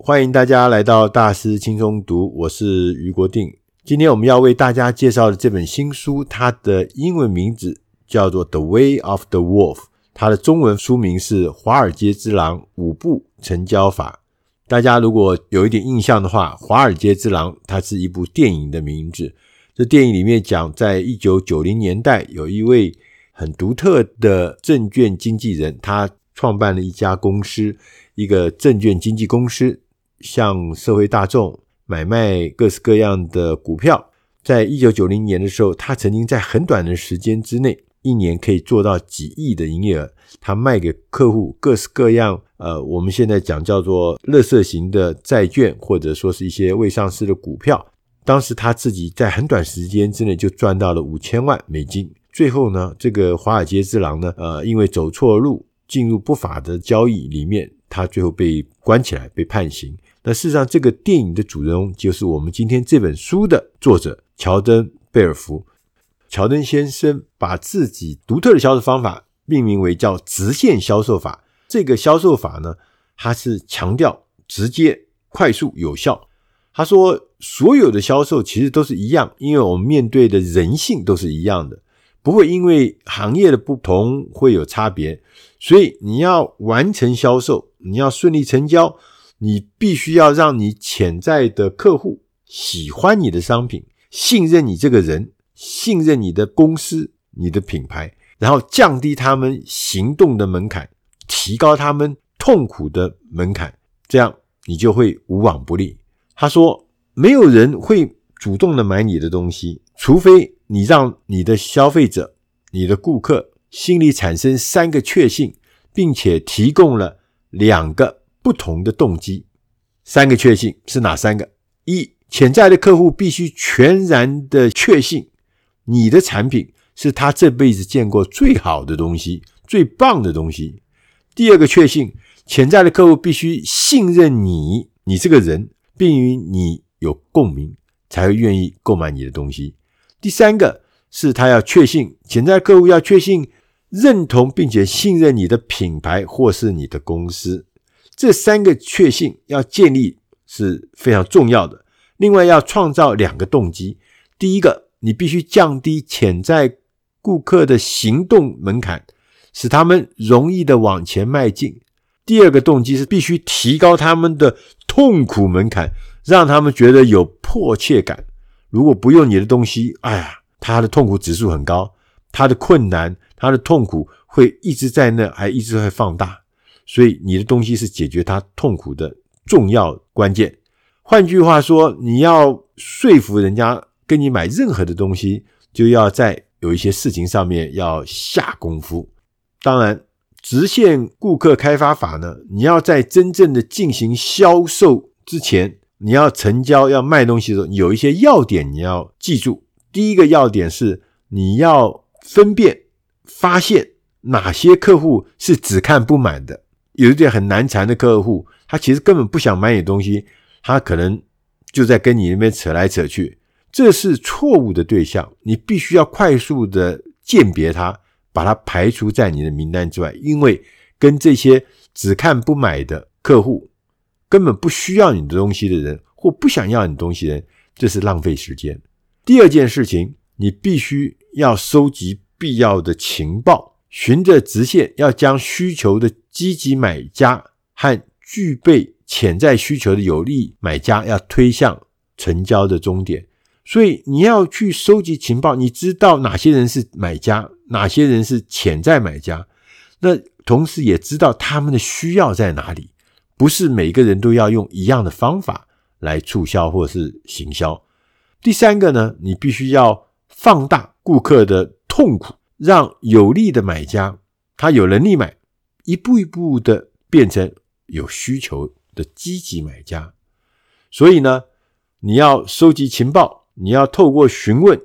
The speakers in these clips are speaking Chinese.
欢迎大家来到大师轻松读，我是余国定。今天我们要为大家介绍的这本新书，它的英文名字叫做《The Way of the Wolf》，它的中文书名是《华尔街之狼五步成交法》。大家如果有一点印象的话，《华尔街之狼》它是一部电影的名字。这电影里面讲，在一九九零年代，有一位很独特的证券经纪人，他创办了一家公司，一个证券经纪公司，向社会大众买卖各式各样的股票。在一九九零年的时候，他曾经在很短的时间之内，一年可以做到几亿的营业额。他卖给客户各式各样。呃，我们现在讲叫做垃圾型的债券，或者说是一些未上市的股票。当时他自己在很短时间之内就赚到了五千万美金。最后呢，这个华尔街之狼呢，呃，因为走错路，进入不法的交易里面，他最后被关起来，被判刑。那事实上，这个电影的主人公就是我们今天这本书的作者乔登·贝尔福。乔登先生把自己独特的销售方法命名为叫直线销售法。这个销售法呢，它是强调直接、快速、有效。他说，所有的销售其实都是一样，因为我们面对的人性都是一样的，不会因为行业的不同会有差别。所以你要完成销售，你要顺利成交，你必须要让你潜在的客户喜欢你的商品，信任你这个人，信任你的公司、你的品牌，然后降低他们行动的门槛。提高他们痛苦的门槛，这样你就会无往不利。他说：“没有人会主动的买你的东西，除非你让你的消费者、你的顾客心里产生三个确信，并且提供了两个不同的动机。三个确信是哪三个？一，潜在的客户必须全然的确信你的产品是他这辈子见过最好的东西，最棒的东西。”第二个确信，潜在的客户必须信任你，你这个人，并与你有共鸣，才会愿意购买你的东西。第三个是他要确信，潜在客户要确信、认同并且信任你的品牌或是你的公司。这三个确信要建立是非常重要的。另外，要创造两个动机：第一个，你必须降低潜在顾客的行动门槛。使他们容易的往前迈进。第二个动机是必须提高他们的痛苦门槛，让他们觉得有迫切感。如果不用你的东西，哎呀，他的痛苦指数很高，他的困难、他的痛苦会一直在那，还一直会放大。所以你的东西是解决他痛苦的重要关键。换句话说，你要说服人家跟你买任何的东西，就要在有一些事情上面要下功夫。当然，直线顾客开发法呢，你要在真正的进行销售之前，你要成交、要卖东西的时候，有一些要点你要记住。第一个要点是，你要分辨、发现哪些客户是只看不买的。有一点很难缠的客户，他其实根本不想买你东西，他可能就在跟你那边扯来扯去，这是错误的对象。你必须要快速的鉴别他。把它排除在你的名单之外，因为跟这些只看不买的客户，根本不需要你的东西的人，或不想要你东西的人，这是浪费时间。第二件事情，你必须要收集必要的情报，循着直线，要将需求的积极买家和具备潜在需求的有利买家，要推向成交的终点。所以你要去收集情报，你知道哪些人是买家，哪些人是潜在买家，那同时也知道他们的需要在哪里。不是每个人都要用一样的方法来促销或是行销。第三个呢，你必须要放大顾客的痛苦，让有利的买家他有能力买，一步一步的变成有需求的积极买家。所以呢，你要收集情报。你要透过询问，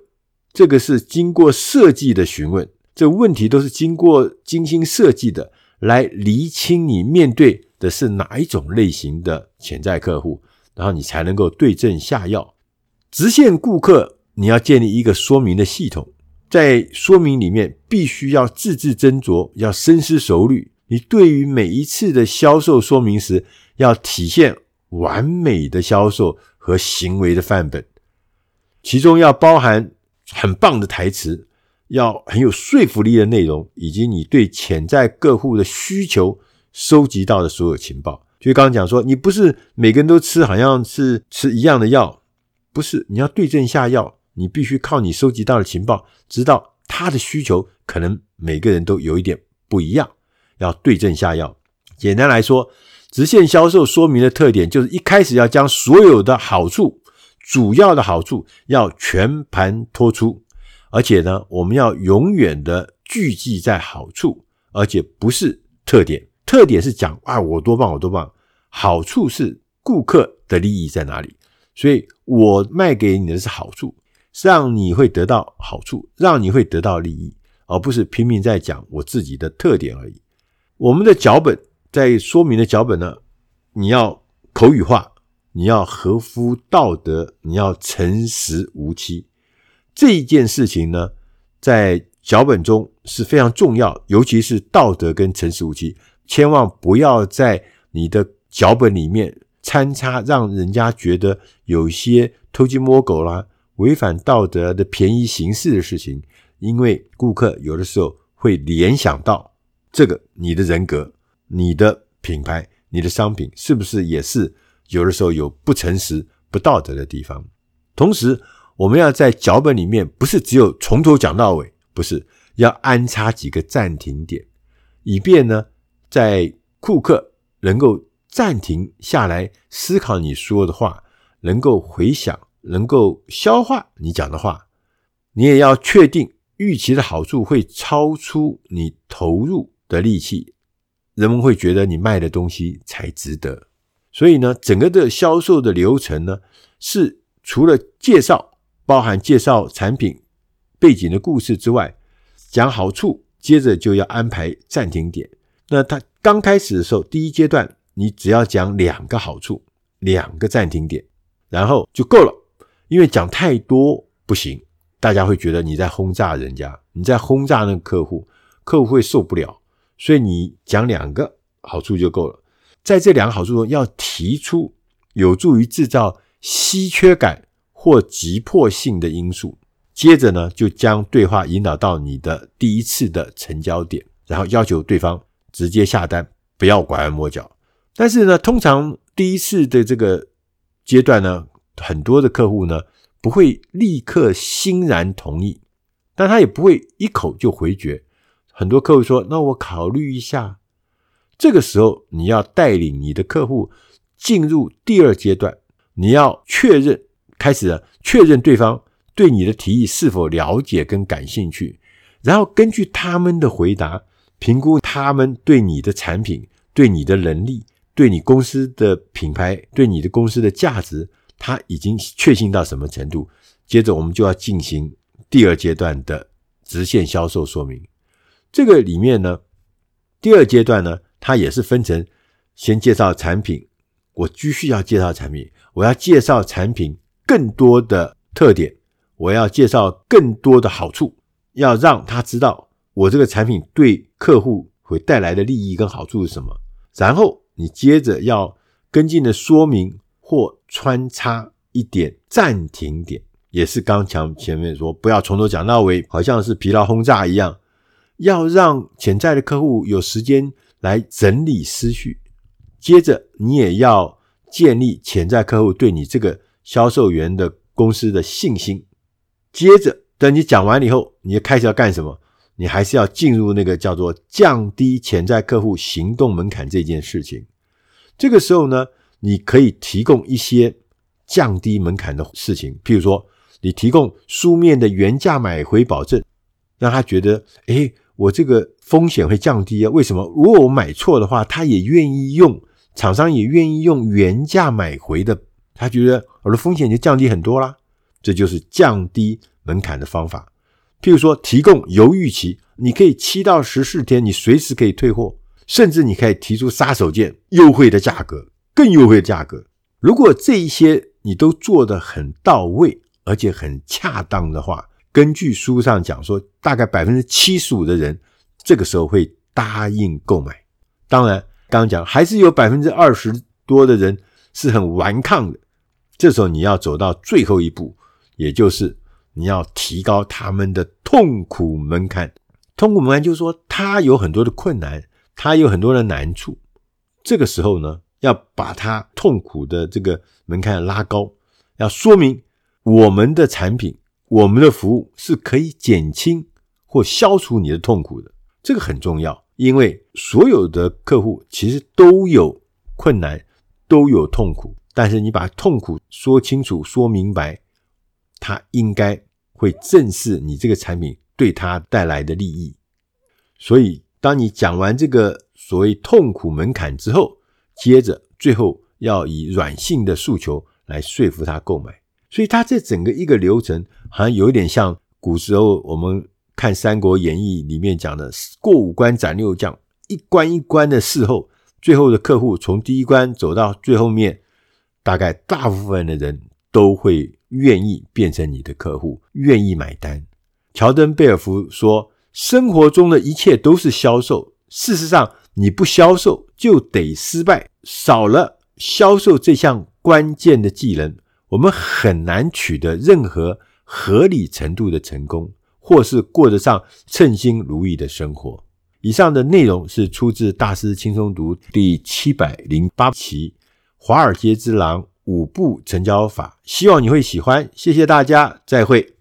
这个是经过设计的询问，这问题都是经过精心设计的，来厘清你面对的是哪一种类型的潜在客户，然后你才能够对症下药。直线顾客，你要建立一个说明的系统，在说明里面必须要字字斟酌，要深思熟虑。你对于每一次的销售说明时，要体现完美的销售和行为的范本，其中要包含很棒的台词，要很有说服力的内容，以及你对潜在客户的需求收集到的所有情报。就刚刚讲说，你不是每个人都吃，好像是吃一样的药，不是，你要对症下药，你必须靠你收集到的情报，知道他的需求可能每个人都有一点不一样，要对症下药。简单来说，直线销售说明的特点就是一开始要将所有的好处、主要的好处要全盘托出，而且呢，我们要永远的聚集在好处，而且不是特点。特点是讲啊，我多棒，我多棒。好处是顾客的利益在哪里？所以我卖给你的是好处，让你会得到好处，让你会得到利益，而不是拼命在讲我自己的特点而已。我们的脚本。在说明的脚本呢，你要口语化，你要合乎道德，你要诚实无欺。这一件事情呢，在脚本中是非常重要，尤其是道德跟诚实无欺，千万不要在你的脚本里面掺插让人家觉得有些偷鸡摸狗啦、违反道德的便宜行事的事情，因为顾客有的时候会联想到这个你的人格。你的品牌、你的商品是不是也是有的时候有不诚实、不道德的地方？同时，我们要在脚本里面不是只有从头讲到尾，不是要安插几个暂停点，以便呢，在顾客能够暂停下来思考你说的话，能够回想、能够消化你讲的话。你也要确定预期的好处会超出你投入的力气。人们会觉得你卖的东西才值得，所以呢，整个的销售的流程呢，是除了介绍，包含介绍产品背景的故事之外，讲好处，接着就要安排暂停点。那他刚开始的时候，第一阶段你只要讲两个好处，两个暂停点，然后就够了，因为讲太多不行，大家会觉得你在轰炸人家，你在轰炸那个客户，客户会受不了。所以你讲两个好处就够了，在这两个好处中，要提出有助于制造稀缺感或急迫性的因素。接着呢，就将对话引导到你的第一次的成交点，然后要求对方直接下单，不要拐弯抹角。但是呢，通常第一次的这个阶段呢，很多的客户呢不会立刻欣然同意，但他也不会一口就回绝。很多客户说：“那我考虑一下。”这个时候，你要带领你的客户进入第二阶段，你要确认，开始了确认对方对你的提议是否了解跟感兴趣，然后根据他们的回答，评估他们对你的产品、对你的能力、对你公司的品牌、对你的公司的价值，他已经确信到什么程度。接着，我们就要进行第二阶段的直线销售说明。这个里面呢，第二阶段呢，它也是分成先介绍产品，我继续要介绍产品，我要介绍产品更多的特点，我要介绍更多的好处，要让他知道我这个产品对客户会带来的利益跟好处是什么。然后你接着要跟进的说明或穿插一点暂停点，也是刚讲前面说不要从头讲到尾，好像是疲劳轰炸一样。要让潜在的客户有时间来整理思绪，接着你也要建立潜在客户对你这个销售员的公司的信心。接着，等你讲完了以后，你就开始要干什么？你还是要进入那个叫做降低潜在客户行动门槛这件事情。这个时候呢，你可以提供一些降低门槛的事情，譬如说，你提供书面的原价买回保证，让他觉得，诶我这个风险会降低啊？为什么？如果我买错的话，他也愿意用，厂商也愿意用原价买回的，他觉得我的风险就降低很多啦。这就是降低门槛的方法。譬如说，提供犹豫期，你可以七到十四天，你随时可以退货，甚至你可以提出杀手锏，优惠的价格，更优惠的价格。如果这一些你都做得很到位，而且很恰当的话。根据书上讲说，大概百分之七十五的人这个时候会答应购买。当然，刚刚讲还是有百分之二十多的人是很顽抗的。这时候你要走到最后一步，也就是你要提高他们的痛苦门槛。痛苦门槛就是说，他有很多的困难，他有很多的难处。这个时候呢，要把他痛苦的这个门槛拉高，要说明我们的产品、我们的服务是可以减轻或消除你的痛苦的。这个很重要，因为所有的客户其实都有困难，都有痛苦。但是你把痛苦说清楚、说明白，他应该会正视你这个产品对他带来的利益。所以，当你讲完这个所谓痛苦门槛之后，接着最后要以软性的诉求来说服他购买。所以，他这整个一个流程好像有点像古时候我们看《三国演义》里面讲的“过五关斩六将”，一关一关的伺候，最后的客户从第一关走到最后面。大概大部分的人都会愿意变成你的客户，愿意买单。乔登·贝尔福说：“生活中的一切都是销售。事实上，你不销售就得失败。少了销售这项关键的技能，我们很难取得任何合理程度的成功，或是过得上称心如意的生活。”以上的内容是出自《大师轻松读》第七百零八期。华尔街之狼五步成交法，希望你会喜欢。谢谢大家，再会。